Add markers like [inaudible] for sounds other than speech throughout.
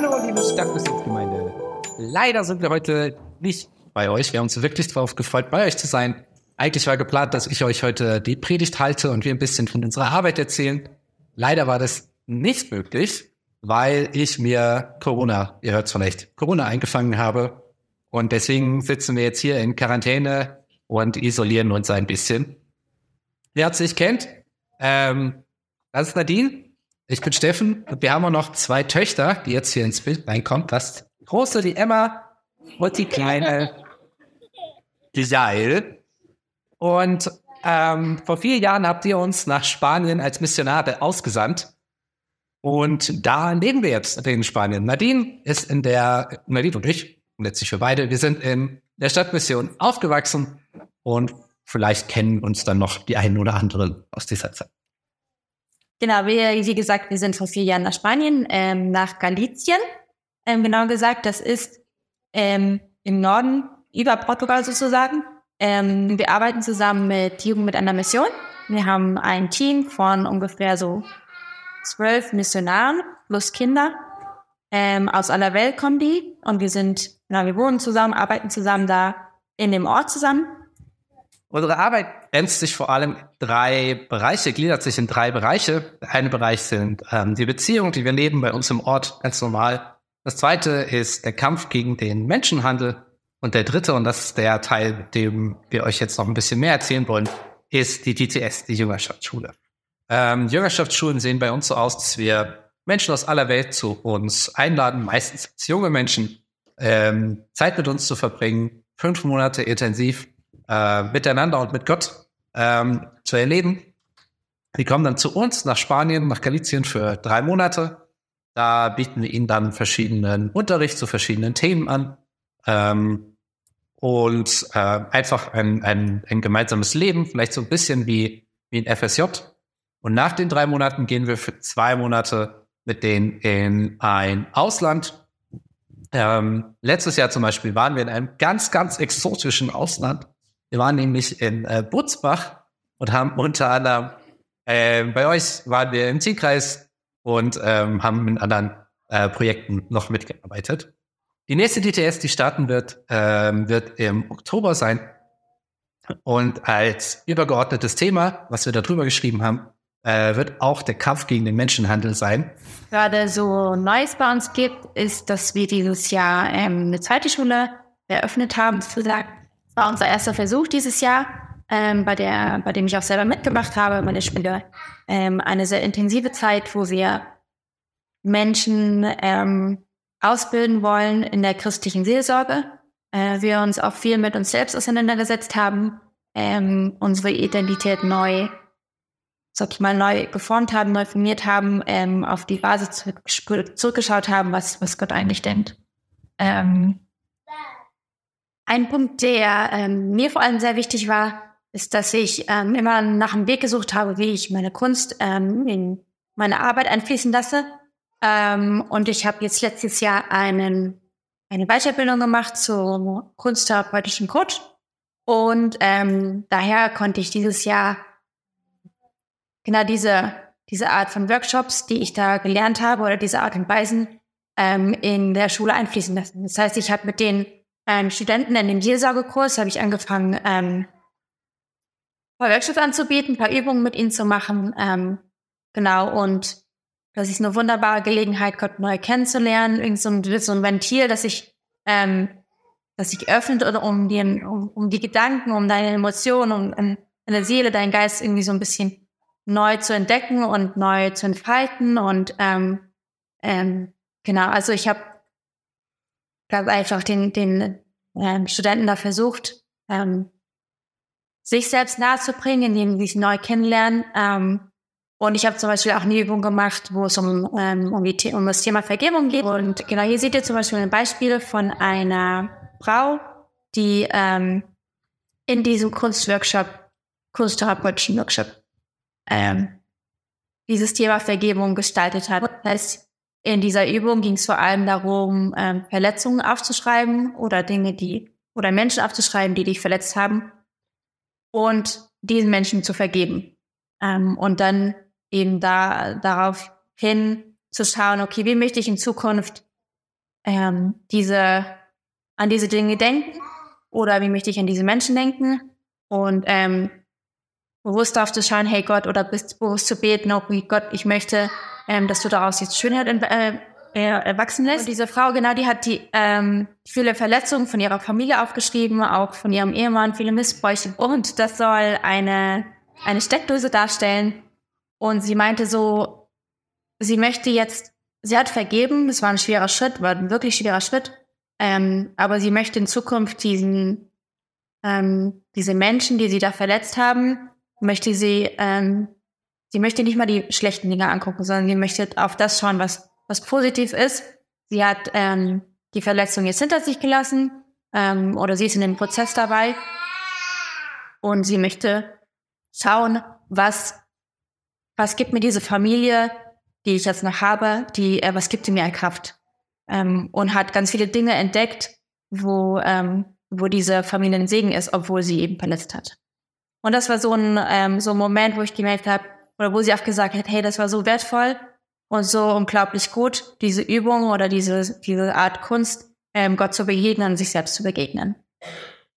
Hallo, liebe Stadtbezirksgemeinde. Leider sind wir heute nicht bei euch. Wir haben uns wirklich darauf gefreut, bei euch zu sein. Eigentlich war geplant, dass ich euch heute die Predigt halte und wir ein bisschen von unserer Arbeit erzählen. Leider war das nicht möglich, weil ich mir Corona, ihr hört es vielleicht, Corona eingefangen habe. Und deswegen sitzen wir jetzt hier in Quarantäne und isolieren uns ein bisschen. Wer es nicht kennt, ähm, das ist Nadine. Ich bin Steffen und wir haben auch noch zwei Töchter, die jetzt hier ins Bild reinkommen. Das große, die Emma und die kleine, die Jael. Und ähm, vor vier Jahren habt ihr uns nach Spanien als Missionare ausgesandt. Und da leben wir jetzt in Spanien. Nadine ist in der, Nadine und ich, letztlich für beide, wir sind in der Stadtmission aufgewachsen und vielleicht kennen uns dann noch die einen oder anderen aus dieser Zeit. Genau, wir, wie gesagt, wir sind vor vier Jahren nach Spanien, ähm, nach Galicien. Ähm, genau gesagt, das ist ähm, im Norden über Portugal sozusagen. Ähm, wir arbeiten zusammen mit Jugend mit einer Mission. Wir haben ein Team von ungefähr so zwölf Missionaren plus Kinder. Ähm, aus aller Welt kommen die und wir sind, genau, wir wohnen zusammen, arbeiten zusammen da in dem Ort zusammen. Unsere Arbeit grenzt sich vor allem drei Bereiche, gliedert sich in drei Bereiche. Der eine Bereich sind ähm, die Beziehungen, die wir leben bei uns im Ort, ganz normal. Das zweite ist der Kampf gegen den Menschenhandel. Und der dritte, und das ist der Teil, dem wir euch jetzt noch ein bisschen mehr erzählen wollen, ist die DTS, die Jüngerschaftsschule. Ähm, Jüngerschaftsschulen sehen bei uns so aus, dass wir Menschen aus aller Welt zu uns einladen, meistens junge Menschen, ähm, Zeit mit uns zu verbringen, fünf Monate intensiv äh, miteinander und mit Gott ähm, zu erleben. Die kommen dann zu uns nach Spanien, nach Galicien für drei Monate. Da bieten wir ihnen dann verschiedenen Unterricht zu verschiedenen Themen an. Ähm, und äh, einfach ein, ein, ein gemeinsames Leben, vielleicht so ein bisschen wie, wie ein FSJ. Und nach den drei Monaten gehen wir für zwei Monate mit denen in ein Ausland. Ähm, letztes Jahr zum Beispiel waren wir in einem ganz, ganz exotischen Ausland. Wir waren nämlich in äh, Butzbach und haben unter anderem, äh, bei euch waren wir im Zielkreis und ähm, haben mit anderen äh, Projekten noch mitgearbeitet. Die nächste DTS, die starten wird, ähm, wird im Oktober sein. Und als übergeordnetes Thema, was wir darüber geschrieben haben, äh, wird auch der Kampf gegen den Menschenhandel sein. Gerade so Neues bei uns gibt, ist, dass wir dieses Jahr ähm, eine zweite Schule eröffnet haben. Das war unser erster Versuch dieses Jahr, ähm, bei, der, bei dem ich auch selber mitgemacht habe, bei der. Ähm, eine sehr intensive Zeit, wo wir Menschen ähm, ausbilden wollen in der christlichen Seelsorge. Äh, wir uns auch viel mit uns selbst auseinandergesetzt haben, ähm, unsere Identität neu, sag ich mal, neu geformt haben, neu formiert haben, ähm, auf die Basis zurückgeschaut haben, was, was Gott eigentlich denkt. Ähm, ein Punkt, der ähm, mir vor allem sehr wichtig war, ist, dass ich ähm, immer nach einem Weg gesucht habe, wie ich meine Kunst ähm, in meine Arbeit einfließen lasse. Ähm, und ich habe jetzt letztes Jahr einen, eine Weiterbildung gemacht zum kunsttherapeutischen Coach. Und ähm, daher konnte ich dieses Jahr genau diese, diese Art von Workshops, die ich da gelernt habe, oder diese Art und Weisen ähm, in der Schule einfließen lassen. Das heißt, ich habe mit denen ähm, Studenten in dem Seelsorgekurs habe ich angefangen, ähm, ein paar Workshops anzubieten, ein paar Übungen mit ihnen zu machen. Ähm, genau, und das ist eine wunderbare Gelegenheit, Gott neu kennenzulernen. Irgend so ein, so ein Ventil, das sich, ähm, das sich öffnet oder um, die, um, um die Gedanken, um deine Emotionen, um, um deine Seele, deinen Geist irgendwie so ein bisschen neu zu entdecken und neu zu entfalten. Und ähm, ähm, genau, also ich habe glaube einfach den, den ähm, Studenten da versucht, ähm, sich selbst nahezubringen, indem sie sich neu kennenlernen. Ähm, und ich habe zum Beispiel auch eine Übung gemacht, wo es um, ähm, um, die, um das Thema Vergebung geht. Und genau hier seht ihr zum Beispiel ein Beispiel von einer Frau, die ähm, in diesem Kunstworkshop, kunsttherapeutischen Workshop, ähm, dieses Thema Vergebung gestaltet hat. Das heißt, in dieser Übung ging es vor allem darum, ähm, Verletzungen aufzuschreiben oder Dinge, die oder Menschen aufzuschreiben, die dich verletzt haben und diesen Menschen zu vergeben. Ähm, und dann eben da darauf hin zu schauen, okay, wie möchte ich in Zukunft ähm, diese, an diese Dinge denken oder wie möchte ich an diese Menschen denken und ähm, bewusst darauf zu schauen, hey Gott, oder bewusst zu beten, oh Gott, ich möchte, ähm, dass du daraus jetzt Schönheit äh, erwachsen lässt. Und diese Frau, genau, die hat die ähm, viele Verletzungen von ihrer Familie aufgeschrieben, auch von ihrem Ehemann, viele Missbräuche. Und das soll eine, eine Steckdose darstellen. Und sie meinte so, sie möchte jetzt, sie hat vergeben, es war ein schwerer Schritt, war ein wirklich schwerer Schritt. Ähm, aber sie möchte in Zukunft diesen, ähm, diese Menschen, die sie da verletzt haben, möchte sie, ähm, sie möchte nicht mal die schlechten Dinge angucken, sondern sie möchte auf das schauen, was, was positiv ist. Sie hat ähm, die Verletzung jetzt hinter sich gelassen ähm, oder sie ist in dem Prozess dabei und sie möchte schauen, was, was gibt mir diese Familie, die ich jetzt noch habe, die, äh, was gibt sie mir Kraft ähm, und hat ganz viele Dinge entdeckt, wo, ähm, wo diese Familie ein Segen ist, obwohl sie eben verletzt hat. Und das war so ein, ähm, so ein Moment, wo ich gemerkt habe, oder wo sie auch gesagt hat, hey, das war so wertvoll und so unglaublich gut, diese Übung oder diese, diese Art Kunst, ähm, Gott zu begegnen sich selbst zu begegnen.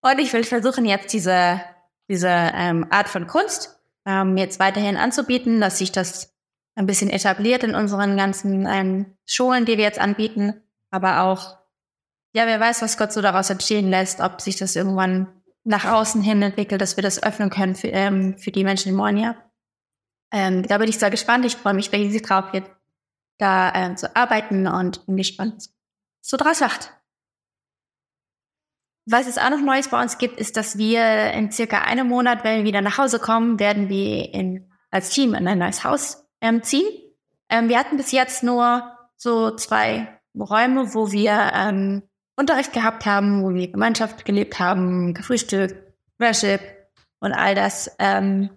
Und ich will versuchen, jetzt diese, diese ähm, Art von Kunst ähm, jetzt weiterhin anzubieten, dass sich das ein bisschen etabliert in unseren ganzen ähm, Schulen, die wir jetzt anbieten, aber auch, ja, wer weiß, was Gott so daraus entstehen lässt, ob sich das irgendwann nach außen hin entwickelt, dass wir das öffnen können für, ähm, für die Menschen in Monia. Ähm, da bin ich sehr gespannt. Ich freue mich riesig drauf, jetzt da ähm, zu arbeiten und bin gespannt, so draus macht. Was es auch noch Neues bei uns gibt, ist, dass wir in circa einem Monat, wenn wir wieder nach Hause kommen, werden wir in, als Team in ein neues Haus ähm, ziehen. Ähm, wir hatten bis jetzt nur so zwei Räume, wo wir ähm, Unterricht gehabt haben, wo wir Gemeinschaft gelebt haben, gefrühstückt, Worship und all das. Ähm,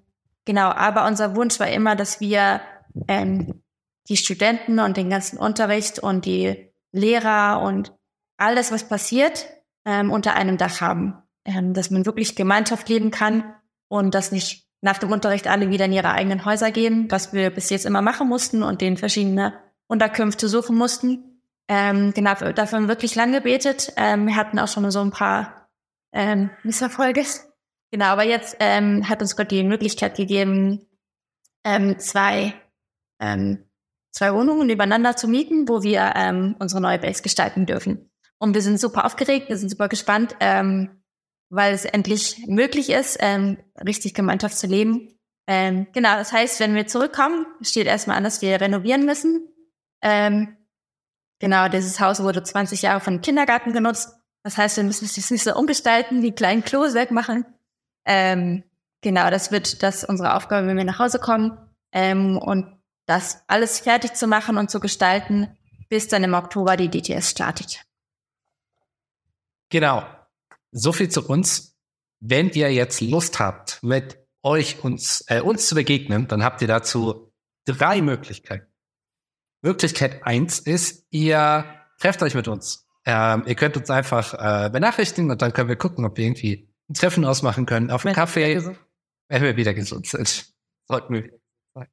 genau, aber unser Wunsch war immer, dass wir ähm, die Studenten und den ganzen Unterricht und die Lehrer und alles, was passiert, ähm, unter einem Dach haben. Ähm, dass man wirklich Gemeinschaft leben kann und dass nicht nach dem Unterricht alle wieder in ihre eigenen Häuser gehen, was wir bis jetzt immer machen mussten und den verschiedene Unterkünfte suchen mussten. Ähm, genau, dafür haben wir wirklich lang gebetet. Ähm, wir hatten auch schon so ein paar ähm, Misserfolge. Genau, aber jetzt ähm, hat uns Gott die Möglichkeit gegeben, ähm, zwei, ähm, zwei Wohnungen übereinander zu mieten, wo wir ähm, unsere neue Base gestalten dürfen. Und wir sind super aufgeregt, wir sind super gespannt, ähm, weil es endlich möglich ist, ähm, richtig Gemeinschaft zu leben. Ähm, genau, das heißt, wenn wir zurückkommen, steht erstmal an, dass wir renovieren müssen. Ähm, Genau, dieses Haus wurde 20 Jahre von Kindergarten genutzt. Das heißt, wir müssen es jetzt nicht so umgestalten, die kleinen Klos wegmachen. Ähm, genau, das wird das unsere Aufgabe, wenn wir nach Hause kommen. Ähm, und das alles fertig zu machen und zu gestalten, bis dann im Oktober die DTS startet. Genau. So viel zu uns. Wenn ihr jetzt Lust habt, mit euch uns, äh, uns zu begegnen, dann habt ihr dazu drei Möglichkeiten. Möglichkeit eins ist, ihr trefft euch mit uns. Ähm, ihr könnt uns einfach äh, benachrichtigen und dann können wir gucken, ob wir irgendwie ein Treffen ausmachen können auf einen Kaffee, wenn wir wieder gesund sind. Sollten wir wieder sein.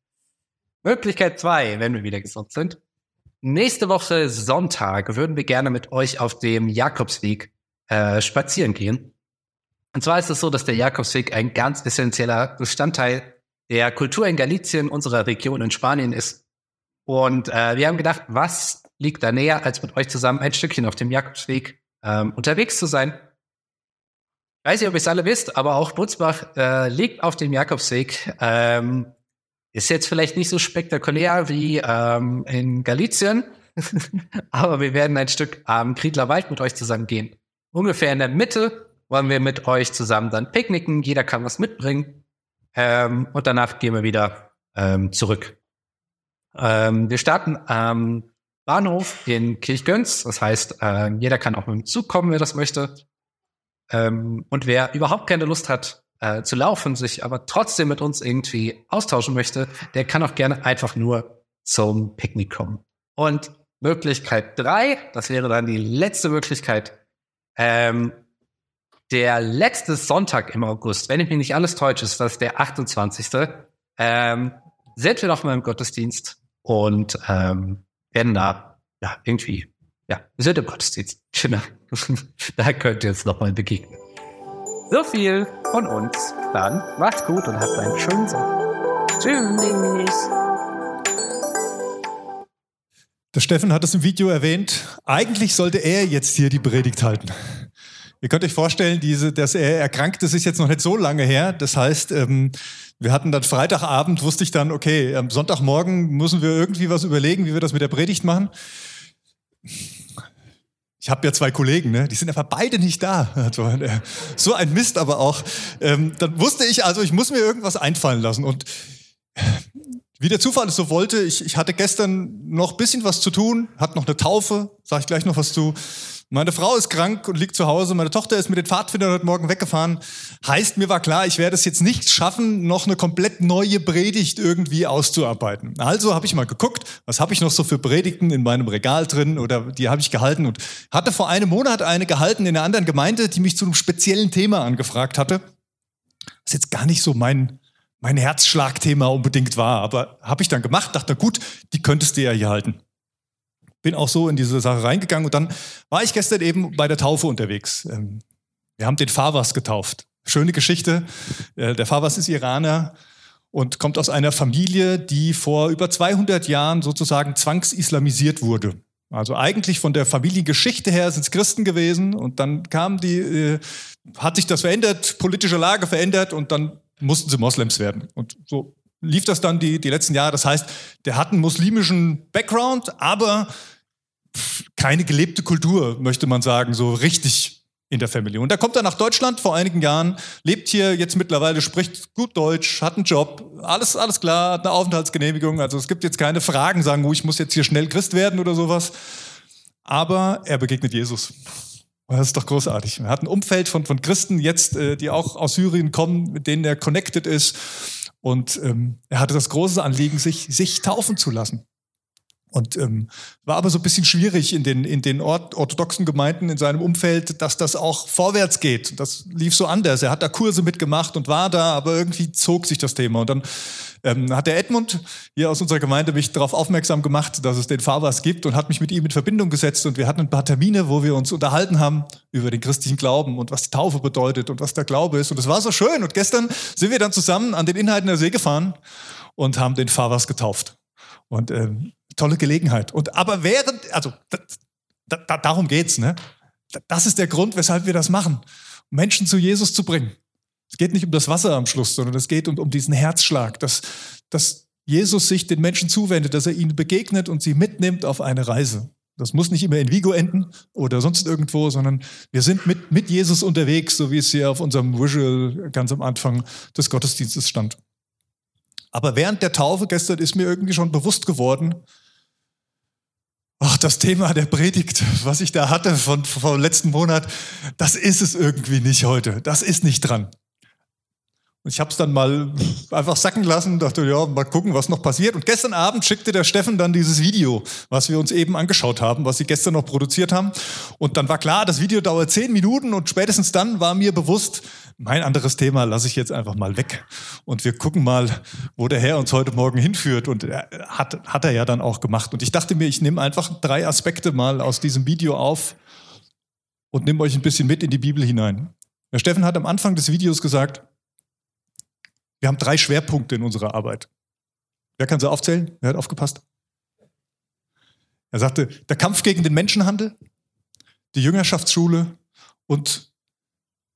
Möglichkeit zwei, wenn wir wieder gesund sind. Nächste Woche Sonntag würden wir gerne mit euch auf dem Jakobsweg äh, spazieren gehen. Und zwar ist es so, dass der Jakobsweg ein ganz essentieller Bestandteil der Kultur in Galicien, unserer Region in Spanien ist. Und äh, wir haben gedacht, was liegt da näher, als mit euch zusammen ein Stückchen auf dem Jakobsweg ähm, unterwegs zu sein. Weiß nicht, ob ihr es alle wisst, aber auch Butzbach äh, liegt auf dem Jakobsweg. Ähm, ist jetzt vielleicht nicht so spektakulär wie ähm, in Galizien, [laughs] aber wir werden ein Stück am Kriedler Wald mit euch zusammen gehen. Ungefähr in der Mitte wollen wir mit euch zusammen dann picknicken. Jeder kann was mitbringen. Ähm, und danach gehen wir wieder ähm, zurück ähm, wir starten am Bahnhof in Kirchgöns. Das heißt, äh, jeder kann auch mit dem Zug kommen, wer das möchte. Ähm, und wer überhaupt keine Lust hat äh, zu laufen, sich aber trotzdem mit uns irgendwie austauschen möchte, der kann auch gerne einfach nur zum Picknick kommen. Und Möglichkeit drei, das wäre dann die letzte Möglichkeit, ähm, der letzte Sonntag im August, wenn ich mich nicht alles täusche, ist das der 28. Ähm, sind wir noch mal im Gottesdienst und ähm, werden da ja, irgendwie ja, wir sind im Gottesdienst. Genau. [laughs] da könnt ihr uns nochmal begegnen. So viel von uns. Dann macht's gut und habt einen schönen Sonntag. Tschüss. Der Steffen hat es im Video erwähnt. Eigentlich sollte er jetzt hier die Predigt halten. Ihr könnt euch vorstellen, diese, dass er erkrankt ist, ist jetzt noch nicht so lange her. Das heißt, ähm, wir hatten dann Freitagabend, wusste ich dann, okay, am Sonntagmorgen müssen wir irgendwie was überlegen, wie wir das mit der Predigt machen. Ich habe ja zwei Kollegen, ne? die sind einfach beide nicht da. [laughs] Also, äh, so ein Mist aber auch. Ähm, dann wusste ich also, ich muss mir irgendwas einfallen lassen. Und wie der Zufall es so wollte, ich, ich hatte gestern noch bisschen was zu tun, hatte noch eine Taufe, sage ich gleich noch was zu. Meine Frau ist krank und liegt zu Hause. Meine Tochter ist mit den Pfadfindern heute Morgen weggefahren. Heißt, mir war klar, ich werde es jetzt nicht schaffen, noch eine komplett neue Predigt irgendwie auszuarbeiten. Also habe ich mal geguckt, was habe ich noch so für Predigten in meinem Regal drin oder die habe ich gehalten und hatte vor einem Monat eine gehalten in einer anderen Gemeinde, die mich zu einem speziellen Thema angefragt hatte. Was jetzt gar nicht so mein, mein Herzschlagthema unbedingt war, aber habe ich dann gemacht, dachte, gut, die könntest du ja hier halten bin auch so in diese Sache reingegangen und dann war ich gestern eben bei der Taufe unterwegs. Ähm, wir haben den Favas getauft. Schöne Geschichte. Äh, der Favas ist Iraner und kommt aus einer Familie, die vor über 200 Jahren sozusagen zwangsislamisiert wurde. Also eigentlich von der Familiengeschichte her sind es Christen gewesen und dann kam die, äh, hat sich das verändert, politische Lage verändert und dann mussten sie Moslems werden. Und so lief das dann die, die letzten Jahre. Das heißt, der hat einen muslimischen Background, aber keine gelebte Kultur, möchte man sagen, so richtig in der Familie. Und da kommt er nach Deutschland vor einigen Jahren, lebt hier jetzt mittlerweile, spricht gut Deutsch, hat einen Job, alles, alles klar, hat eine Aufenthaltsgenehmigung. Also es gibt jetzt keine Fragen, sagen, oh, ich muss jetzt hier schnell Christ werden oder sowas. Aber er begegnet Jesus. Das ist doch großartig. Er hat ein Umfeld von, von Christen jetzt, äh, die auch aus Syrien kommen, mit denen er connected ist. Und ähm, er hatte das große Anliegen, sich, sich taufen zu lassen. Und ähm, war aber so ein bisschen schwierig in den, in den Ort, orthodoxen Gemeinden in seinem Umfeld, dass das auch vorwärts geht. Das lief so anders. Er hat da Kurse mitgemacht und war da, aber irgendwie zog sich das Thema. Und dann ähm, hat der Edmund hier aus unserer Gemeinde mich darauf aufmerksam gemacht, dass es den Fabers gibt und hat mich mit ihm in Verbindung gesetzt. Und wir hatten ein paar Termine, wo wir uns unterhalten haben über den christlichen Glauben und was die Taufe bedeutet und was der Glaube ist. Und es war so schön. Und gestern sind wir dann zusammen an den Inhalten der See gefahren und haben den Favas getauft. Und ähm, tolle Gelegenheit. Und aber während, also da, da, darum geht's, ne? Das ist der Grund, weshalb wir das machen, Menschen zu Jesus zu bringen. Es geht nicht um das Wasser am Schluss, sondern es geht um, um diesen Herzschlag, dass, dass Jesus sich den Menschen zuwendet, dass er ihnen begegnet und sie mitnimmt auf eine Reise. Das muss nicht immer in Vigo enden oder sonst irgendwo, sondern wir sind mit, mit Jesus unterwegs, so wie es hier auf unserem Visual ganz am Anfang des Gottesdienstes stand. Aber während der Taufe gestern ist mir irgendwie schon bewusst geworden, ach, das Thema der Predigt, was ich da hatte von, vom letzten Monat, das ist es irgendwie nicht heute. Das ist nicht dran. Und ich habe es dann mal einfach sacken lassen, dachte, ja, mal gucken, was noch passiert. Und gestern Abend schickte der Steffen dann dieses Video, was wir uns eben angeschaut haben, was sie gestern noch produziert haben. Und dann war klar, das Video dauert zehn Minuten und spätestens dann war mir bewusst, mein anderes Thema lasse ich jetzt einfach mal weg. Und wir gucken mal, wo der Herr uns heute Morgen hinführt. Und hat, hat er ja dann auch gemacht. Und ich dachte mir, ich nehme einfach drei Aspekte mal aus diesem Video auf und nehme euch ein bisschen mit in die Bibel hinein. Der Steffen hat am Anfang des Videos gesagt, wir haben drei Schwerpunkte in unserer Arbeit. Wer kann sie aufzählen? Wer hat aufgepasst? Er sagte, der Kampf gegen den Menschenhandel, die Jüngerschaftsschule und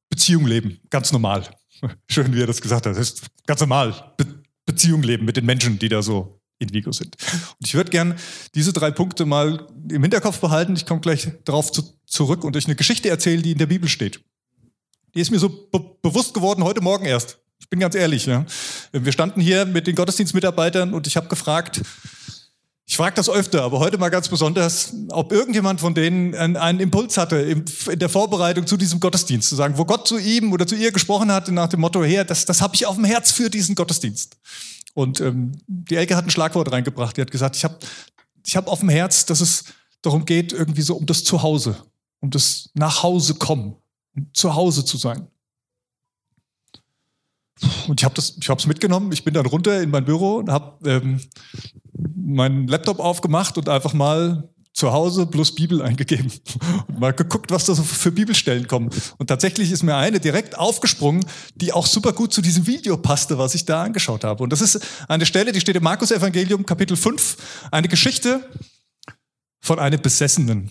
Beziehung leben. Ganz normal. [laughs] Schön, wie er das gesagt hat. Das ist ganz normal. Be Beziehung leben mit den Menschen, die da so in Vigo sind. Und ich würde gern diese drei Punkte mal im Hinterkopf behalten. Ich komme gleich darauf zu, zurück und euch eine Geschichte erzählen, die in der Bibel steht. Die ist mir so be bewusst geworden heute Morgen erst. Ich bin ganz ehrlich. Ja. Wir standen hier mit den Gottesdienstmitarbeitern und ich habe gefragt, ich frage das öfter, aber heute mal ganz besonders, ob irgendjemand von denen einen, einen Impuls hatte in der Vorbereitung zu diesem Gottesdienst, zu sagen, wo Gott zu ihm oder zu ihr gesprochen hatte nach dem Motto her, das, das habe ich auf dem Herz für diesen Gottesdienst. Und ähm, die Elke hat ein Schlagwort reingebracht. Die hat gesagt, ich habe ich hab auf dem Herz, dass es darum geht, irgendwie so um das Zuhause, um das Nachhause kommen, um zu Hause zu sein. Und ich habe das, ich habe es mitgenommen. Ich bin dann runter in mein Büro und habe ähm, meinen Laptop aufgemacht und einfach mal zu Hause plus Bibel eingegeben [laughs] und mal geguckt, was da so für Bibelstellen kommen. Und tatsächlich ist mir eine direkt aufgesprungen, die auch super gut zu diesem Video passte, was ich da angeschaut habe. Und das ist eine Stelle, die steht im Markus Evangelium Kapitel 5, eine Geschichte von einem Besessenen.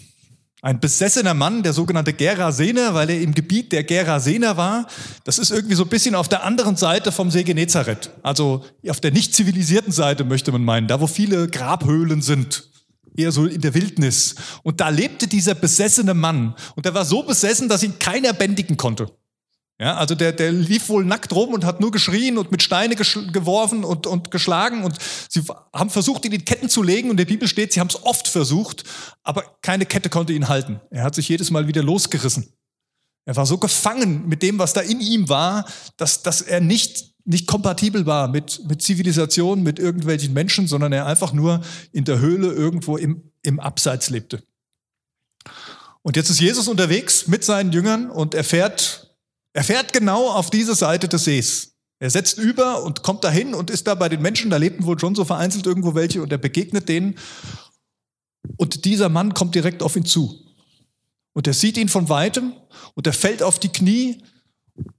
Ein besessener Mann, der sogenannte Gerasener, weil er im Gebiet der Gerasener war. Das ist irgendwie so ein bisschen auf der anderen Seite vom See Genezareth. Also auf der nicht zivilisierten Seite möchte man meinen, da wo viele Grabhöhlen sind. Eher so in der Wildnis. Und da lebte dieser besessene Mann. Und der war so besessen, dass ihn keiner bändigen konnte. Ja, also der, der lief wohl nackt rum und hat nur geschrien und mit Steine geworfen und, und geschlagen und sie haben versucht, ihn in Ketten zu legen und der Bibel steht, sie haben es oft versucht, aber keine Kette konnte ihn halten. Er hat sich jedes Mal wieder losgerissen. Er war so gefangen mit dem, was da in ihm war, dass, dass er nicht, nicht kompatibel war mit, mit Zivilisation, mit irgendwelchen Menschen, sondern er einfach nur in der Höhle irgendwo im, im Abseits lebte. Und jetzt ist Jesus unterwegs mit seinen Jüngern und er fährt er fährt genau auf diese Seite des Sees. Er setzt über und kommt dahin und ist da bei den Menschen, da lebten wohl schon so vereinzelt irgendwo welche und er begegnet denen. Und dieser Mann kommt direkt auf ihn zu. Und er sieht ihn von weitem und er fällt auf die Knie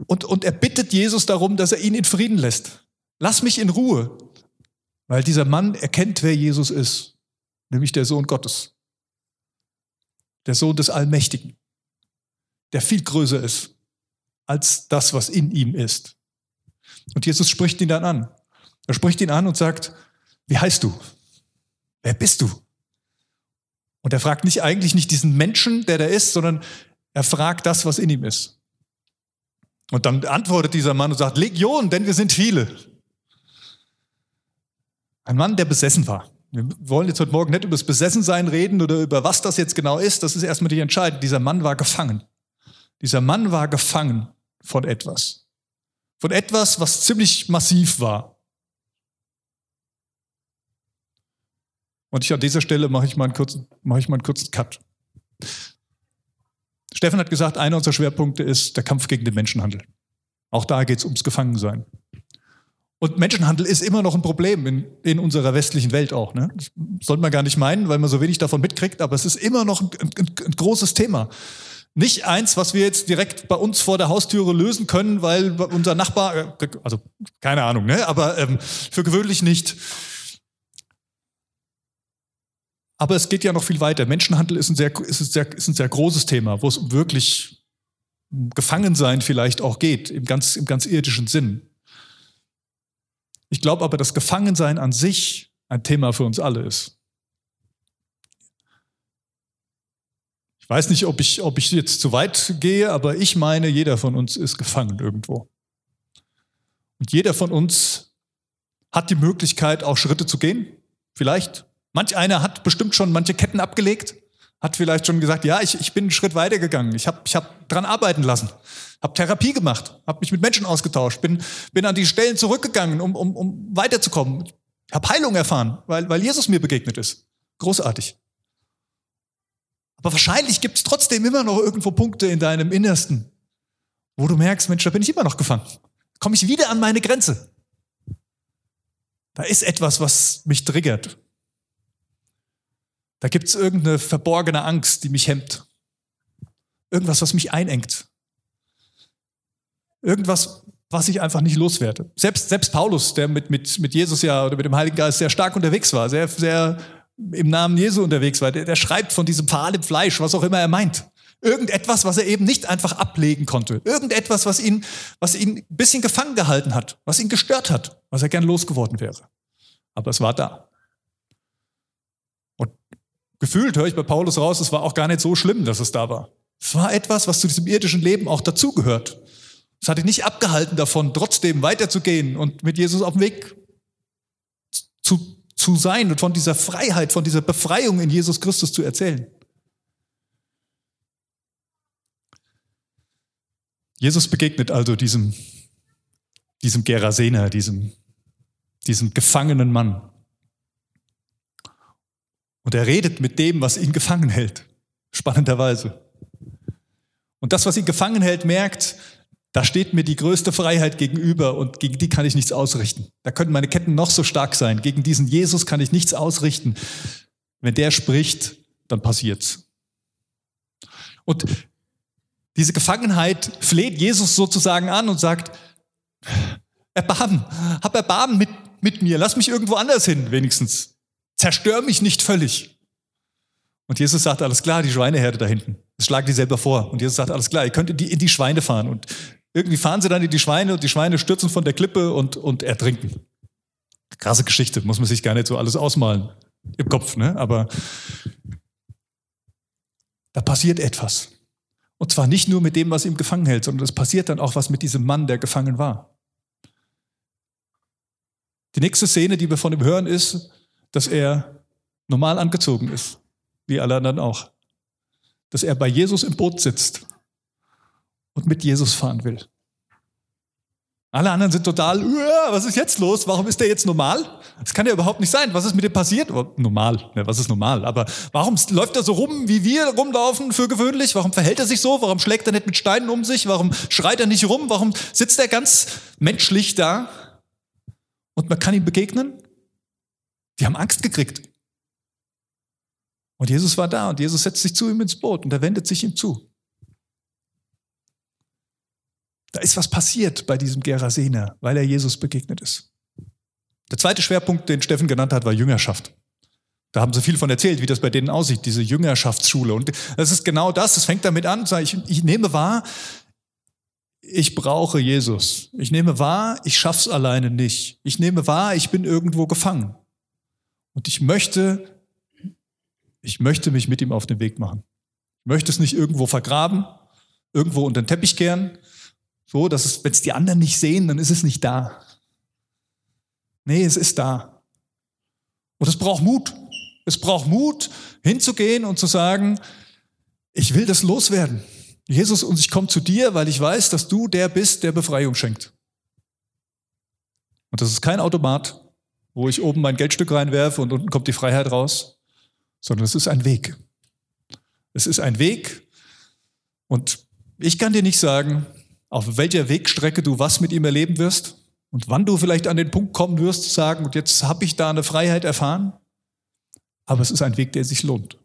und, und er bittet Jesus darum, dass er ihn in Frieden lässt. Lass mich in Ruhe. Weil dieser Mann erkennt, wer Jesus ist, nämlich der Sohn Gottes. Der Sohn des Allmächtigen, der viel größer ist als das, was in ihm ist. Und Jesus spricht ihn dann an. Er spricht ihn an und sagt, wie heißt du? Wer bist du? Und er fragt nicht eigentlich nicht diesen Menschen, der da ist, sondern er fragt das, was in ihm ist. Und dann antwortet dieser Mann und sagt, Legion, denn wir sind viele. Ein Mann, der besessen war. Wir wollen jetzt heute Morgen nicht über das Besessensein reden oder über was das jetzt genau ist. Das ist erstmal nicht entscheidend. Dieser Mann war gefangen. Dieser Mann war gefangen von etwas. Von etwas, was ziemlich massiv war. Und ich an dieser Stelle mache ich mal einen kurzen, mache ich mal einen kurzen Cut. Stefan hat gesagt, einer unserer Schwerpunkte ist der Kampf gegen den Menschenhandel. Auch da geht es ums Gefangensein. Und Menschenhandel ist immer noch ein Problem in, in unserer westlichen Welt auch. Ne? Das sollte man gar nicht meinen, weil man so wenig davon mitkriegt, aber es ist immer noch ein, ein, ein großes Thema. Nicht eins, was wir jetzt direkt bei uns vor der Haustüre lösen können, weil unser Nachbar, äh, also keine Ahnung, ne? aber ähm, für gewöhnlich nicht. Aber es geht ja noch viel weiter. Menschenhandel ist ein sehr, ist ein sehr, ist ein sehr großes Thema, wo es um wirklich Gefangensein vielleicht auch geht, im ganz, im ganz irdischen Sinn. Ich glaube aber, dass Gefangensein an sich ein Thema für uns alle ist. Ich weiß nicht, ob ich, ob ich jetzt zu weit gehe, aber ich meine, jeder von uns ist gefangen irgendwo. Und jeder von uns hat die Möglichkeit, auch Schritte zu gehen. Vielleicht. Manch einer hat bestimmt schon manche Ketten abgelegt, hat vielleicht schon gesagt, ja, ich, ich bin einen Schritt weiter gegangen. Ich habe ich hab dran arbeiten lassen, habe Therapie gemacht, habe mich mit Menschen ausgetauscht, bin, bin an die Stellen zurückgegangen, um, um, um weiterzukommen. Habe Heilung erfahren, weil, weil Jesus mir begegnet ist. Großartig. Aber wahrscheinlich gibt es trotzdem immer noch irgendwo Punkte in deinem Innersten, wo du merkst, Mensch, da bin ich immer noch gefangen. Komme ich wieder an meine Grenze. Da ist etwas, was mich triggert. Da gibt es irgendeine verborgene Angst, die mich hemmt. Irgendwas, was mich einengt. Irgendwas, was ich einfach nicht loswerde. Selbst, selbst Paulus, der mit, mit, mit Jesus ja oder mit dem Heiligen Geist sehr stark unterwegs war, sehr, sehr im Namen Jesu unterwegs war, der, der schreibt von diesem Pfahl im Fleisch, was auch immer er meint. Irgendetwas, was er eben nicht einfach ablegen konnte. Irgendetwas, was ihn, was ihn ein bisschen gefangen gehalten hat, was ihn gestört hat, was er gern losgeworden wäre. Aber es war da. Und gefühlt höre ich bei Paulus raus, es war auch gar nicht so schlimm, dass es da war. Es war etwas, was zu diesem irdischen Leben auch dazugehört. Es hat ihn nicht abgehalten davon, trotzdem weiterzugehen und mit Jesus auf dem Weg zu zu sein und von dieser Freiheit, von dieser Befreiung in Jesus Christus zu erzählen. Jesus begegnet also diesem, diesem Gerasener, diesem, diesem gefangenen Mann. Und er redet mit dem, was ihn gefangen hält. Spannenderweise. Und das, was ihn gefangen hält, merkt, da steht mir die größte Freiheit gegenüber und gegen die kann ich nichts ausrichten. Da können meine Ketten noch so stark sein. Gegen diesen Jesus kann ich nichts ausrichten. Wenn der spricht, dann passiert's. Und diese Gefangenheit fleht Jesus sozusagen an und sagt, Erbarmen, hab Erbarmen mit, mit mir, lass mich irgendwo anders hin, wenigstens. Zerstör mich nicht völlig. Und Jesus sagt, alles klar, die Schweineherde da hinten. Das schlagen die selber vor. Und Jesus sagt, alles klar, ihr könnt in die, in die Schweine fahren. Und irgendwie fahren sie dann in die Schweine und die Schweine stürzen von der Klippe und, und ertrinken. Krasse Geschichte, muss man sich gar nicht so alles ausmalen im Kopf, ne? Aber da passiert etwas. Und zwar nicht nur mit dem, was ihm gefangen hält, sondern es passiert dann auch was mit diesem Mann, der gefangen war. Die nächste Szene, die wir von ihm hören, ist, dass er normal angezogen ist, wie alle anderen auch. Dass er bei Jesus im Boot sitzt und mit Jesus fahren will. Alle anderen sind total, was ist jetzt los? Warum ist der jetzt normal? Das kann ja überhaupt nicht sein. Was ist mit dem passiert? Oh, normal, ne, was ist normal? Aber warum läuft er so rum, wie wir rumlaufen für gewöhnlich? Warum verhält er sich so? Warum schlägt er nicht mit Steinen um sich? Warum schreit er nicht rum? Warum sitzt er ganz menschlich da? Und man kann ihm begegnen? Die haben Angst gekriegt. Und Jesus war da und Jesus setzt sich zu ihm ins Boot und er wendet sich ihm zu. Da ist was passiert bei diesem Gerasener, weil er Jesus begegnet ist. Der zweite Schwerpunkt, den Steffen genannt hat, war Jüngerschaft. Da haben sie viel von erzählt, wie das bei denen aussieht, diese Jüngerschaftsschule. Und das ist genau das, es fängt damit an, ich, ich nehme wahr, ich brauche Jesus. Ich nehme wahr, ich schaff's alleine nicht. Ich nehme wahr, ich bin irgendwo gefangen. Und ich möchte, ich möchte mich mit ihm auf den Weg machen. Ich möchte es nicht irgendwo vergraben, irgendwo unter den Teppich kehren, so, dass es, wenn es die anderen nicht sehen, dann ist es nicht da. Nee, es ist da. Und es braucht Mut. Es braucht Mut, hinzugehen und zu sagen, ich will das loswerden. Jesus, und ich komme zu dir, weil ich weiß, dass du der bist, der Befreiung schenkt. Und das ist kein Automat, wo ich oben mein Geldstück reinwerfe und unten kommt die Freiheit raus, sondern es ist ein Weg. Es ist ein Weg und ich kann dir nicht sagen, auf welcher Wegstrecke du was mit ihm erleben wirst und wann du vielleicht an den Punkt kommen wirst zu sagen, und jetzt habe ich da eine Freiheit erfahren. Aber es ist ein Weg, der sich lohnt.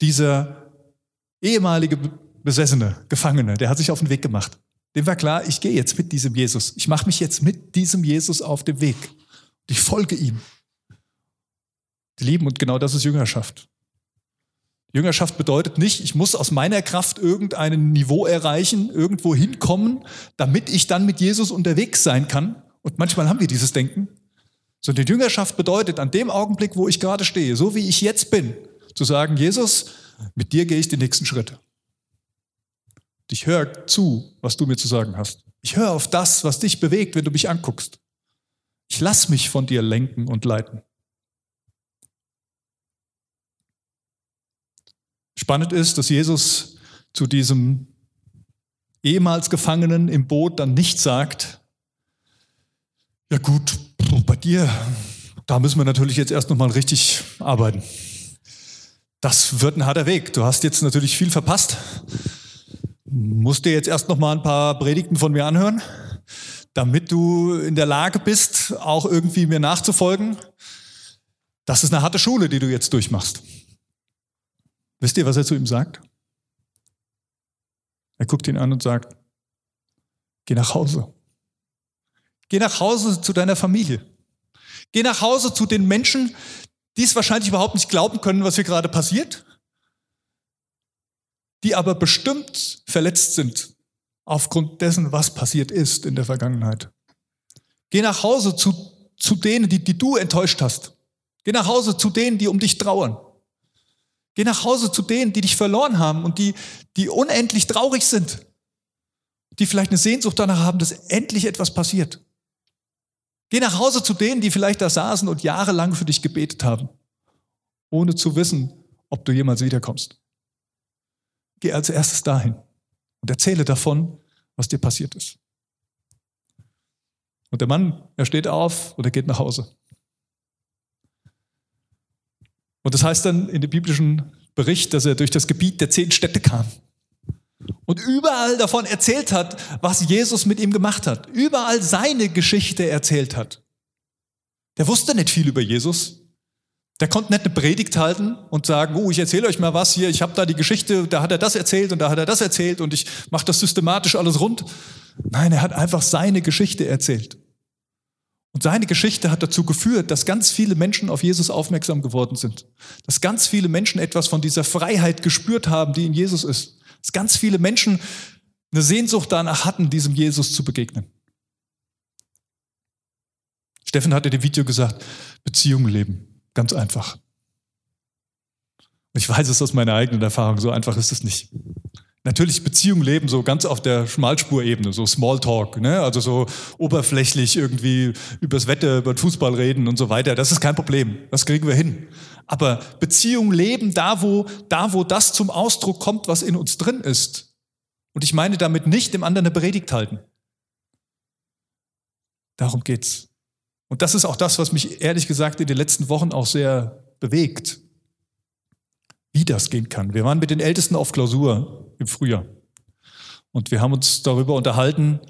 Dieser ehemalige Besessene, Gefangene, der hat sich auf den Weg gemacht. Dem war klar, ich gehe jetzt mit diesem Jesus. Ich mache mich jetzt mit diesem Jesus auf den Weg. Und ich folge ihm. Die lieben, und genau das ist Jüngerschaft. Jüngerschaft bedeutet nicht, ich muss aus meiner Kraft irgendein Niveau erreichen, irgendwo hinkommen, damit ich dann mit Jesus unterwegs sein kann. Und manchmal haben wir dieses Denken. Sondern Jüngerschaft bedeutet, an dem Augenblick, wo ich gerade stehe, so wie ich jetzt bin, zu sagen, Jesus, mit dir gehe ich die nächsten Schritte. Ich höre zu, was du mir zu sagen hast. Ich höre auf das, was dich bewegt, wenn du mich anguckst. Ich lass mich von dir lenken und leiten. Spannend ist, dass Jesus zu diesem ehemals Gefangenen im Boot dann nicht sagt, ja gut, bei dir, da müssen wir natürlich jetzt erst nochmal richtig arbeiten. Das wird ein harter Weg. Du hast jetzt natürlich viel verpasst. Musst dir jetzt erst nochmal ein paar Predigten von mir anhören, damit du in der Lage bist, auch irgendwie mir nachzufolgen. Das ist eine harte Schule, die du jetzt durchmachst. Wisst ihr, was er zu ihm sagt? Er guckt ihn an und sagt, geh nach Hause. Geh nach Hause zu deiner Familie. Geh nach Hause zu den Menschen, die es wahrscheinlich überhaupt nicht glauben können, was hier gerade passiert, die aber bestimmt verletzt sind aufgrund dessen, was passiert ist in der Vergangenheit. Geh nach Hause zu, zu denen, die, die du enttäuscht hast. Geh nach Hause zu denen, die um dich trauern. Geh nach Hause zu denen, die dich verloren haben und die, die unendlich traurig sind. Die vielleicht eine Sehnsucht danach haben, dass endlich etwas passiert. Geh nach Hause zu denen, die vielleicht da saßen und jahrelang für dich gebetet haben, ohne zu wissen, ob du jemals wiederkommst. Geh als erstes dahin und erzähle davon, was dir passiert ist. Und der Mann, er steht auf und er geht nach Hause. Und das heißt dann in dem biblischen Bericht, dass er durch das Gebiet der zehn Städte kam und überall davon erzählt hat, was Jesus mit ihm gemacht hat, überall seine Geschichte erzählt hat. Der wusste nicht viel über Jesus. Der konnte nicht eine Predigt halten und sagen, oh, ich erzähle euch mal was hier, ich habe da die Geschichte, da hat er das erzählt und da hat er das erzählt und ich mache das systematisch alles rund. Nein, er hat einfach seine Geschichte erzählt. Und seine Geschichte hat dazu geführt, dass ganz viele Menschen auf Jesus aufmerksam geworden sind. Dass ganz viele Menschen etwas von dieser Freiheit gespürt haben, die in Jesus ist. Dass ganz viele Menschen eine Sehnsucht danach hatten, diesem Jesus zu begegnen. Steffen hat in dem Video gesagt, Beziehungen leben. Ganz einfach. Ich weiß es aus meiner eigenen Erfahrung, so einfach ist es nicht. Natürlich Beziehungen leben so ganz auf der Schmalspurebene, so Smalltalk, ne? also so oberflächlich irgendwie übers Wetter, über den Fußball reden und so weiter. Das ist kein Problem, das kriegen wir hin. Aber Beziehungen leben da, wo, da, wo das zum Ausdruck kommt, was in uns drin ist. Und ich meine damit nicht dem anderen eine Predigt halten. Darum geht's. Und das ist auch das, was mich ehrlich gesagt in den letzten Wochen auch sehr bewegt. Wie das gehen kann. Wir waren mit den Ältesten auf Klausur im Frühjahr. Und wir haben uns darüber unterhalten,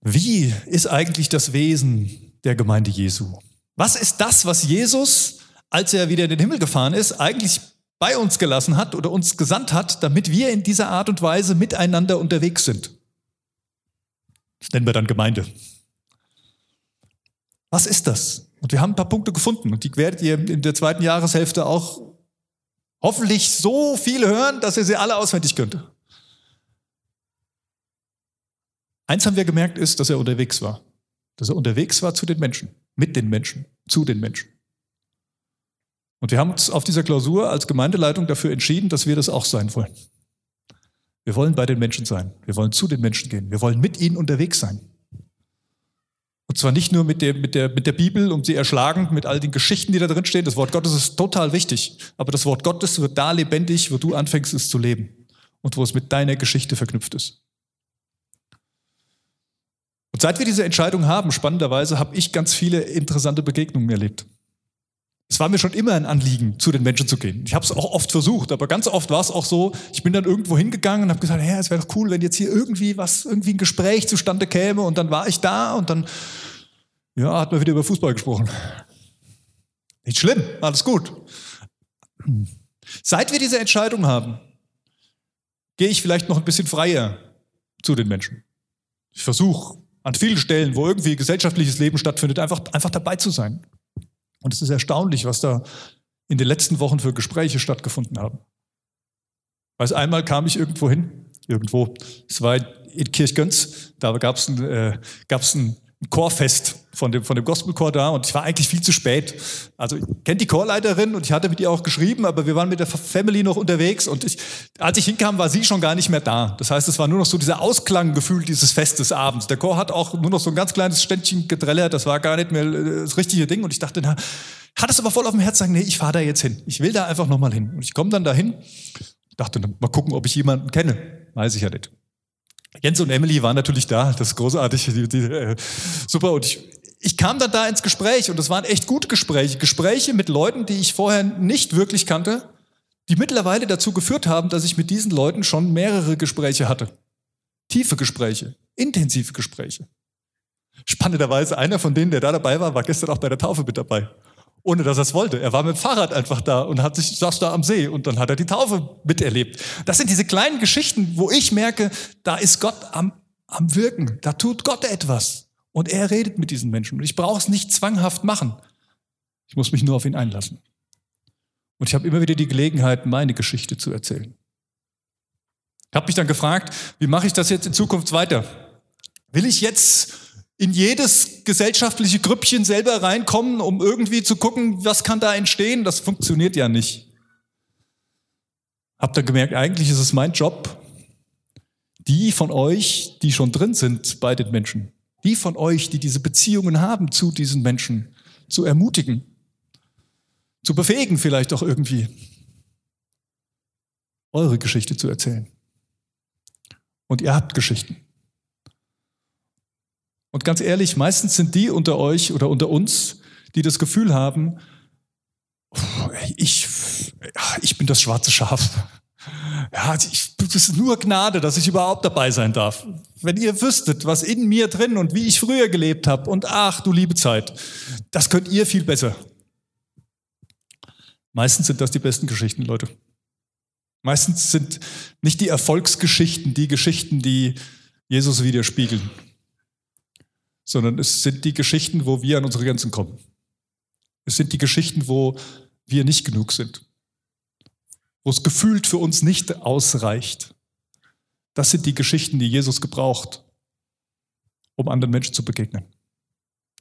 wie ist eigentlich das Wesen der Gemeinde Jesu? Was ist das, was Jesus, als er wieder in den Himmel gefahren ist, eigentlich bei uns gelassen hat oder uns gesandt hat, damit wir in dieser Art und Weise miteinander unterwegs sind? Das nennen wir dann Gemeinde. Was ist das? Und wir haben ein paar Punkte gefunden und die werdet ihr in der zweiten Jahreshälfte auch hoffentlich so viel hören, dass ihr sie alle auswendig könnt. Eins haben wir gemerkt, ist, dass er unterwegs war. Dass er unterwegs war zu den Menschen, mit den Menschen, zu den Menschen. Und wir haben uns auf dieser Klausur als Gemeindeleitung dafür entschieden, dass wir das auch sein wollen. Wir wollen bei den Menschen sein. Wir wollen zu den Menschen gehen. Wir wollen mit ihnen unterwegs sein. Und zwar nicht nur mit der, mit, der, mit der Bibel, um sie erschlagen, mit all den Geschichten, die da drin stehen. Das Wort Gottes ist total wichtig. Aber das Wort Gottes wird da lebendig, wo du anfängst, es zu leben. Und wo es mit deiner Geschichte verknüpft ist. Und seit wir diese Entscheidung haben, spannenderweise, habe ich ganz viele interessante Begegnungen erlebt. Es war mir schon immer ein Anliegen, zu den Menschen zu gehen. Ich habe es auch oft versucht, aber ganz oft war es auch so, ich bin dann irgendwo hingegangen und habe gesagt, hey, es wäre doch cool, wenn jetzt hier irgendwie was, irgendwie ein Gespräch zustande käme und dann war ich da und dann, ja, hat man wieder über Fußball gesprochen. Nicht schlimm, alles gut. Seit wir diese Entscheidung haben, gehe ich vielleicht noch ein bisschen freier zu den Menschen. Ich versuche an vielen Stellen, wo irgendwie gesellschaftliches Leben stattfindet, einfach, einfach dabei zu sein. Und es ist erstaunlich, was da in den letzten Wochen für Gespräche stattgefunden haben. Weiß einmal kam ich irgendwo hin, irgendwo, es war in Kirchgöns, da gab es ein, äh, gab's Chorfest von dem, von dem Gospelchor da und ich war eigentlich viel zu spät. Also ich kenne die Chorleiterin und ich hatte mit ihr auch geschrieben, aber wir waren mit der Family noch unterwegs und ich, als ich hinkam, war sie schon gar nicht mehr da. Das heißt, es war nur noch so dieser Ausklanggefühl dieses Festes abends. Der Chor hat auch nur noch so ein ganz kleines Ständchen gedrellert, das war gar nicht mehr äh, das richtige Ding und ich dachte, na, hat es aber voll auf dem Herz sagen, nee, ich fahre da jetzt hin. Ich will da einfach nochmal hin. Und ich komme dann dahin, dachte, mal gucken, ob ich jemanden kenne. Weiß ich ja nicht. Jens und Emily waren natürlich da, das ist großartig, die, die, äh, super. Und ich, ich kam dann da ins Gespräch und es waren echt gute Gespräche. Gespräche mit Leuten, die ich vorher nicht wirklich kannte, die mittlerweile dazu geführt haben, dass ich mit diesen Leuten schon mehrere Gespräche hatte. Tiefe Gespräche, intensive Gespräche. Spannenderweise, einer von denen, der da dabei war, war gestern auch bei der Taufe mit dabei ohne dass er es wollte. Er war mit dem Fahrrad einfach da und hat sich, saß da am See und dann hat er die Taufe miterlebt. Das sind diese kleinen Geschichten, wo ich merke, da ist Gott am, am Wirken. Da tut Gott etwas. Und er redet mit diesen Menschen. Und ich brauche es nicht zwanghaft machen. Ich muss mich nur auf ihn einlassen. Und ich habe immer wieder die Gelegenheit, meine Geschichte zu erzählen. Ich habe mich dann gefragt, wie mache ich das jetzt in Zukunft weiter? Will ich jetzt in jedes gesellschaftliche Grüppchen selber reinkommen, um irgendwie zu gucken, was kann da entstehen. Das funktioniert ja nicht. Habt ihr gemerkt, eigentlich ist es mein Job, die von euch, die schon drin sind bei den Menschen, die von euch, die diese Beziehungen haben zu diesen Menschen, zu ermutigen, zu befähigen vielleicht auch irgendwie, eure Geschichte zu erzählen. Und ihr habt Geschichten. Und ganz ehrlich, meistens sind die unter euch oder unter uns, die das Gefühl haben, ich, ich bin das schwarze Schaf. Ja, ich, das ist nur Gnade, dass ich überhaupt dabei sein darf. Wenn ihr wüsstet, was in mir drin und wie ich früher gelebt habe und ach, du liebe Zeit, das könnt ihr viel besser. Meistens sind das die besten Geschichten, Leute. Meistens sind nicht die Erfolgsgeschichten die Geschichten, die Jesus widerspiegeln, sondern es sind die Geschichten, wo wir an unsere Grenzen kommen. Es sind die Geschichten, wo wir nicht genug sind, wo es gefühlt für uns nicht ausreicht. Das sind die Geschichten, die Jesus gebraucht, um anderen Menschen zu begegnen.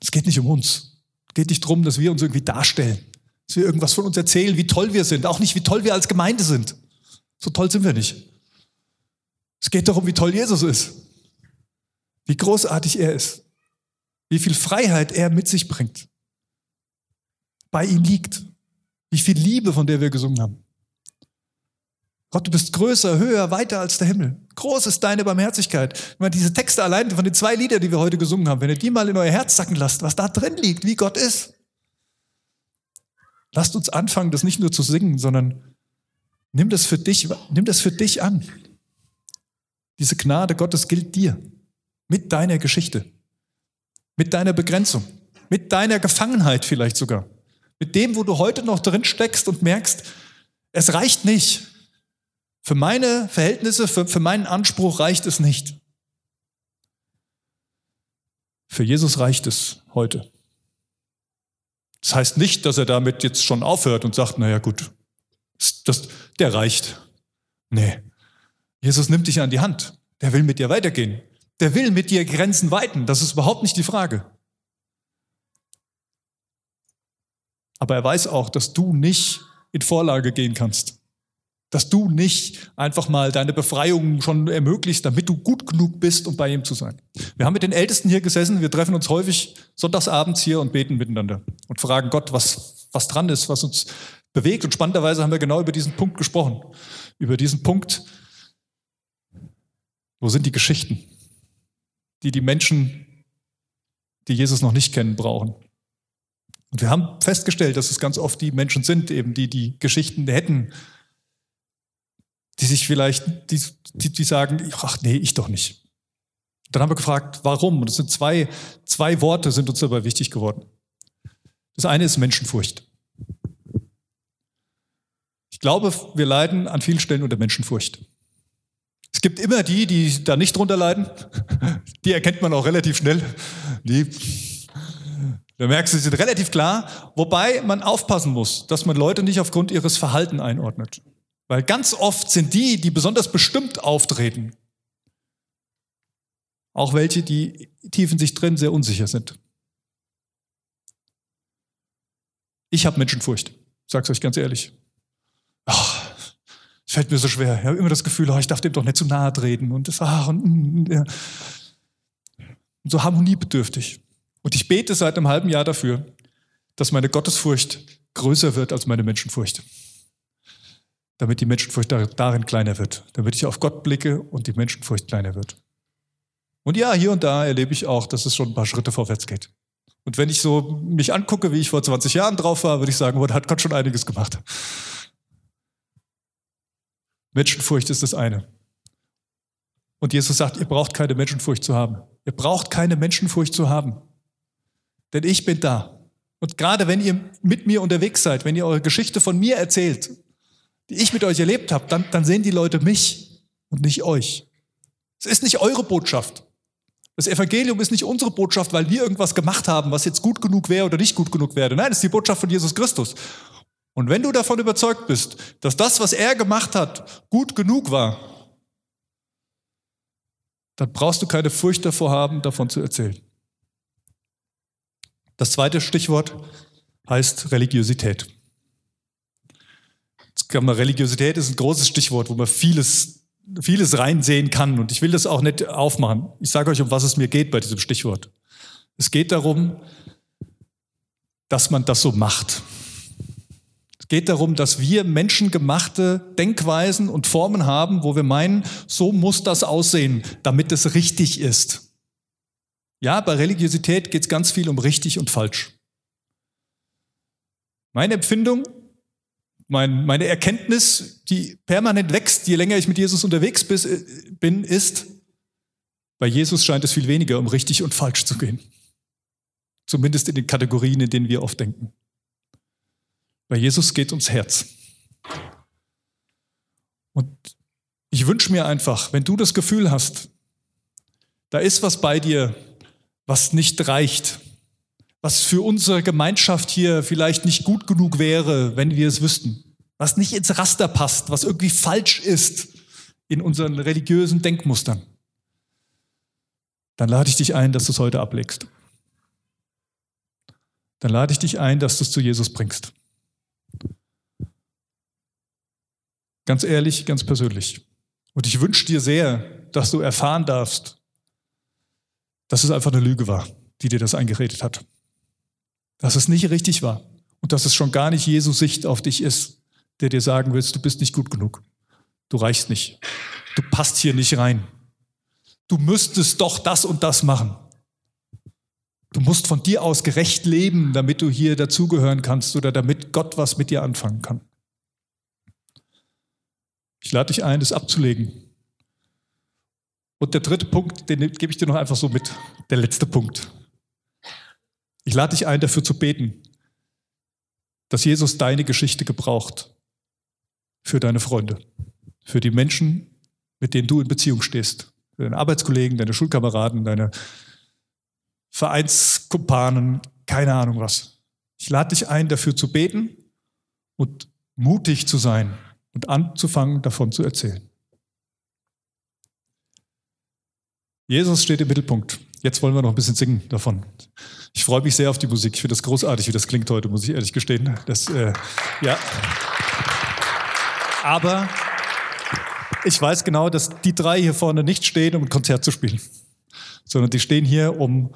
Es geht nicht um uns. Es geht nicht darum, dass wir uns irgendwie darstellen, dass wir irgendwas von uns erzählen, wie toll wir sind, auch nicht, wie toll wir als Gemeinde sind. So toll sind wir nicht. Es geht darum, wie toll Jesus ist, wie großartig er ist, wie viel Freiheit er mit sich bringt, bei ihm liegt, wie viel Liebe, von der wir gesungen haben. Gott, du bist größer, höher, weiter als der Himmel. Groß ist deine Barmherzigkeit. Wenn man diese Texte allein von den zwei Liedern, die wir heute gesungen haben, wenn ihr die mal in euer Herz sacken lasst, was da drin liegt, wie Gott ist. Lasst uns anfangen, das nicht nur zu singen, sondern nimm das für dich, nimm das für dich an. Diese Gnade Gottes gilt dir. Mit deiner Geschichte. Mit deiner Begrenzung. Mit deiner Gefangenheit vielleicht sogar. Mit dem, wo du heute noch drin steckst und merkst, es reicht nicht. Für meine Verhältnisse, für, für meinen Anspruch reicht es nicht. Für Jesus reicht es heute. Das heißt nicht, dass er damit jetzt schon aufhört und sagt, naja gut, das, der reicht. Nee. Jesus nimmt dich an die Hand. Der will mit dir weitergehen. Der will mit dir Grenzen weiten. Das ist überhaupt nicht die Frage. Aber er weiß auch, dass du nicht in Vorlage gehen kannst. Dass du nicht einfach mal deine Befreiung schon ermöglicht, damit du gut genug bist, um bei ihm zu sein. Wir haben mit den Ältesten hier gesessen, wir treffen uns häufig sonntagsabends hier und beten miteinander und fragen Gott, was, was dran ist, was uns bewegt. Und spannenderweise haben wir genau über diesen Punkt gesprochen. Über diesen Punkt, wo sind die Geschichten, die die Menschen, die Jesus noch nicht kennen, brauchen. Und wir haben festgestellt, dass es ganz oft die Menschen sind, eben die die Geschichten hätten, die sich vielleicht, die, die, die sagen, ach nee, ich doch nicht. Dann haben wir gefragt, warum? Und es sind zwei, zwei Worte sind uns dabei wichtig geworden. Das eine ist Menschenfurcht. Ich glaube, wir leiden an vielen Stellen unter Menschenfurcht. Es gibt immer die, die da nicht drunter leiden. [laughs] Die erkennt man auch relativ schnell. Die da merkst du, sie sind relativ klar, wobei man aufpassen muss, dass man Leute nicht aufgrund ihres Verhalten einordnet. Weil ganz oft sind die, die besonders bestimmt auftreten, auch welche, die tief in sich drin sehr unsicher sind. Ich habe Menschenfurcht, sag's euch ganz ehrlich. Ach, es fällt mir so schwer. Ich habe immer das Gefühl, oh, ich darf dem doch nicht zu nahe treten und das ach, und, und, ja. und so harmoniebedürftig. Und ich bete seit einem halben Jahr dafür, dass meine Gottesfurcht größer wird als meine Menschenfurcht. Damit die Menschenfurcht darin kleiner wird. Damit ich auf Gott blicke und die Menschenfurcht kleiner wird. Und ja, hier und da erlebe ich auch, dass es schon ein paar Schritte vorwärts geht. Und wenn ich so mich angucke, wie ich vor 20 Jahren drauf war, würde ich sagen, oh, da hat Gott schon einiges gemacht. Menschenfurcht ist das eine. Und Jesus sagt, ihr braucht keine Menschenfurcht zu haben. Ihr braucht keine Menschenfurcht zu haben denn ich bin da. Und gerade wenn ihr mit mir unterwegs seid, wenn ihr eure Geschichte von mir erzählt, die ich mit euch erlebt habe, dann, dann sehen die Leute mich und nicht euch. Es ist nicht eure Botschaft. Das Evangelium ist nicht unsere Botschaft, weil wir irgendwas gemacht haben, was jetzt gut genug wäre oder nicht gut genug wäre. Nein, es ist die Botschaft von Jesus Christus. Und wenn du davon überzeugt bist, dass das, was er gemacht hat, gut genug war, dann brauchst du keine Furcht davor haben, davon zu erzählen. Das zweite Stichwort heißt Religiosität. Religiosität ist ein großes Stichwort, wo man vieles, vieles reinsehen kann. Und ich will das auch nicht aufmachen. Ich sage euch, um was es mir geht bei diesem Stichwort. Es geht darum, dass man das so macht. Geht darum, dass wir menschengemachte Denkweisen und Formen haben, wo wir meinen, so muss das aussehen, damit es richtig ist. Ja, bei Religiosität geht es ganz viel um richtig und falsch. Meine Empfindung, mein, meine Erkenntnis, die permanent wächst, je länger ich mit Jesus unterwegs bin, ist, bei Jesus scheint es viel weniger um richtig und falsch zu gehen. Zumindest in den Kategorien, in denen wir oft denken. Bei Jesus geht ums Herz. Und ich wünsche mir einfach, wenn du das Gefühl hast, da ist was bei dir, was nicht reicht, was für unsere Gemeinschaft hier vielleicht nicht gut genug wäre, wenn wir es wüssten, was nicht ins Raster passt, was irgendwie falsch ist in unseren religiösen Denkmustern, dann lade ich dich ein, dass du es heute ablegst. Dann lade ich dich ein, dass du es zu Jesus bringst. Ganz ehrlich, ganz persönlich. Und ich wünsche dir sehr, dass du erfahren darfst, dass es einfach eine Lüge war, die dir das eingeredet hat. Dass es nicht richtig war und dass es schon gar nicht Jesus Sicht auf dich ist, der dir sagen willst, du bist nicht gut genug. Du reichst nicht. Du passt hier nicht rein. Du müsstest doch das und das machen. Du musst von dir aus gerecht leben, damit du hier dazugehören kannst oder damit Gott was mit dir anfangen kann. Ich lade dich ein, das abzulegen. Und der dritte Punkt, den gebe ich dir noch einfach so mit. Der letzte Punkt. Ich lade dich ein, dafür zu beten, dass Jesus deine Geschichte gebraucht für deine Freunde, für die Menschen, mit denen du in Beziehung stehst, für deine Arbeitskollegen, deine Schulkameraden, deine Vereinskumpanen, keine Ahnung was. Ich lade dich ein, dafür zu beten und mutig zu sein und anzufangen, davon zu erzählen. Jesus steht im Mittelpunkt. Jetzt wollen wir noch ein bisschen singen davon. Ich freue mich sehr auf die Musik. Ich finde das großartig, wie das klingt heute, muss ich ehrlich gestehen. Das, äh, ja. Aber ich weiß genau, dass die drei hier vorne nicht stehen, um ein Konzert zu spielen, sondern die stehen hier, um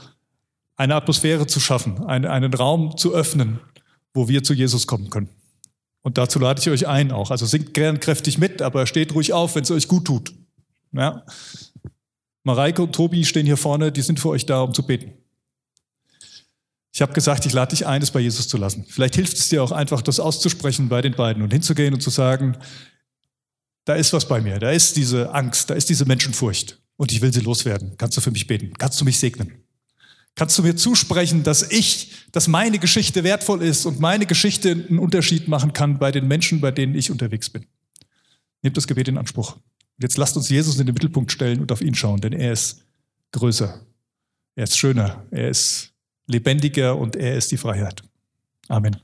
eine Atmosphäre zu schaffen, einen, einen Raum zu öffnen, wo wir zu Jesus kommen können. Und dazu lade ich euch ein auch. Also singt gern kräftig mit, aber steht ruhig auf, wenn es euch gut tut. Ja? Mareike und Tobi stehen hier vorne, die sind für euch da, um zu beten. Ich habe gesagt, ich lade dich ein, es bei Jesus zu lassen. Vielleicht hilft es dir auch einfach, das auszusprechen bei den beiden und hinzugehen und zu sagen, da ist was bei mir, da ist diese Angst, da ist diese Menschenfurcht und ich will sie loswerden. Kannst du für mich beten? Kannst du mich segnen? Kannst du mir zusprechen, dass ich, dass meine Geschichte wertvoll ist und meine Geschichte einen Unterschied machen kann bei den Menschen, bei denen ich unterwegs bin? Nehmt das Gebet in Anspruch. Jetzt lasst uns Jesus in den Mittelpunkt stellen und auf ihn schauen, denn er ist größer, er ist schöner, er ist lebendiger und er ist die Freiheit. Amen.